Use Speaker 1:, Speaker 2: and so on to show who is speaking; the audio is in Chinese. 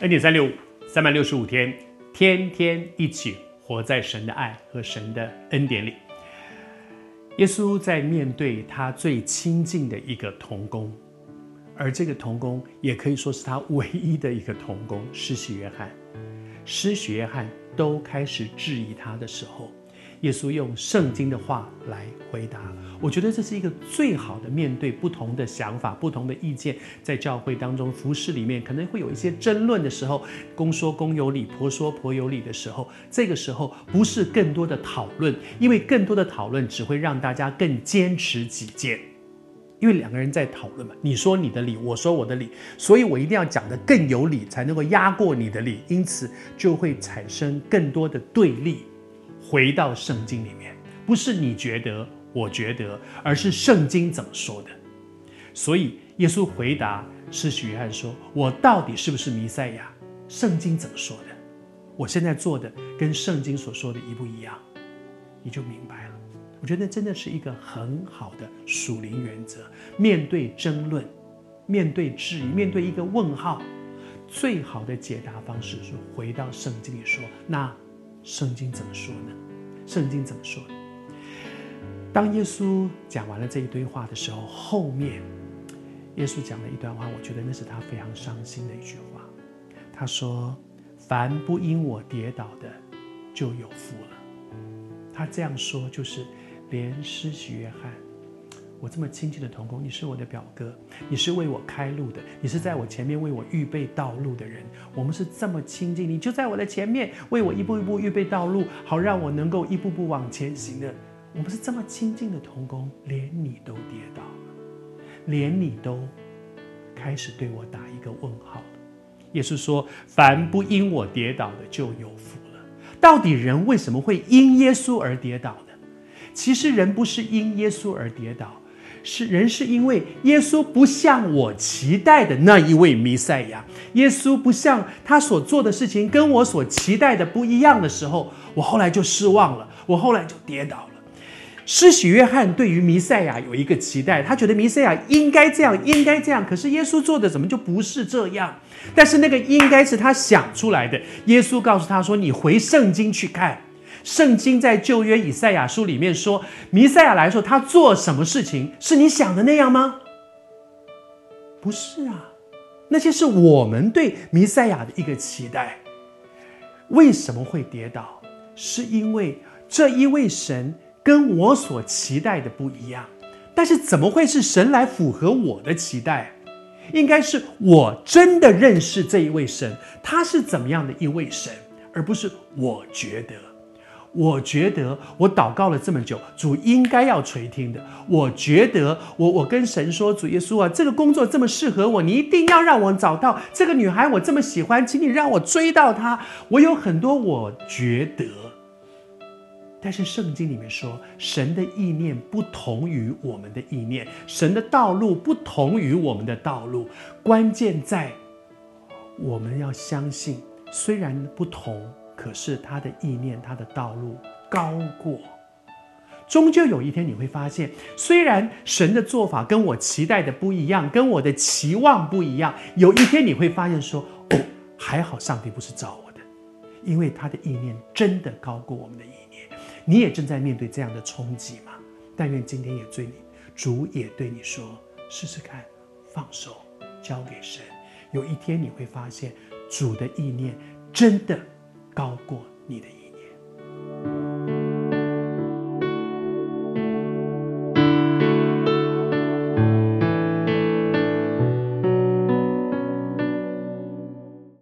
Speaker 1: 恩典三六五，三百六十五天，天天一起活在神的爱和神的恩典里。耶稣在面对他最亲近的一个童工，而这个童工也可以说是他唯一的一个童工，施洗约翰。施洗约翰都开始质疑他的时候。耶稣用圣经的话来回答，我觉得这是一个最好的面对不同的想法、不同的意见，在教会当中服事里面可能会有一些争论的时候，公说公有理，婆说婆有理的时候，这个时候不是更多的讨论，因为更多的讨论只会让大家更坚持己见，因为两个人在讨论嘛，你说你的理，我说我的理，所以我一定要讲得更有理，才能够压过你的理，因此就会产生更多的对立。回到圣经里面，不是你觉得，我觉得，而是圣经怎么说的。所以耶稣回答施洗约翰说：“我到底是不是弥赛亚？圣经怎么说的？我现在做的跟圣经所说的一不一样？你就明白了。我觉得真的是一个很好的属灵原则。面对争论，面对质疑，面对一个问号，最好的解答方式是回到圣经里说那。”圣经怎么说呢？圣经怎么说？当耶稣讲完了这一堆话的时候，后面耶稣讲了一段话，我觉得那是他非常伤心的一句话。他说：“凡不因我跌倒的，就有福了。”他这样说，就是连施洗约翰。我这么亲近的同工，你是我的表哥，你是为我开路的，你是在我前面为我预备道路的人。我们是这么亲近，你就在我的前面为我一步一步预备道路，好让我能够一步步往前行的。我们是这么亲近的同工，连你都跌倒了，连你都开始对我打一个问号了。耶稣说：“凡不因我跌倒的，就有福了。”到底人为什么会因耶稣而跌倒呢？其实人不是因耶稣而跌倒。是人是因为耶稣不像我期待的那一位弥赛亚，耶稣不像他所做的事情跟我所期待的不一样的时候，我后来就失望了，我后来就跌倒了。施洗约翰对于弥赛亚有一个期待，他觉得弥赛亚应该这样，应该这样，可是耶稣做的怎么就不是这样？但是那个应该是他想出来的。耶稣告诉他说：“你回圣经去看。”圣经在旧约以赛亚书里面说，弥赛亚来说，他做什么事情是你想的那样吗？不是啊，那些是我们对弥赛亚的一个期待。为什么会跌倒？是因为这一位神跟我所期待的不一样。但是怎么会是神来符合我的期待？应该是我真的认识这一位神，他是怎么样的一位神，而不是我觉得。我觉得我祷告了这么久，主应该要垂听的。我觉得我我跟神说，主耶稣啊，这个工作这么适合我，你一定要让我找到这个女孩，我这么喜欢，请你让我追到她。我有很多我觉得，但是圣经里面说，神的意念不同于我们的意念，神的道路不同于我们的道路。关键在我们要相信，虽然不同。可是他的意念，他的道路高过，终究有一天你会发现，虽然神的做法跟我期待的不一样，跟我的期望不一样，有一天你会发现说，哦，还好上帝不是找我的，因为他的意念真的高过我们的意念。你也正在面对这样的冲击吗？但愿今天也对你，主也对你说，试试看，放手，交给神，有一天你会发现，主的意念真的。高过你的意。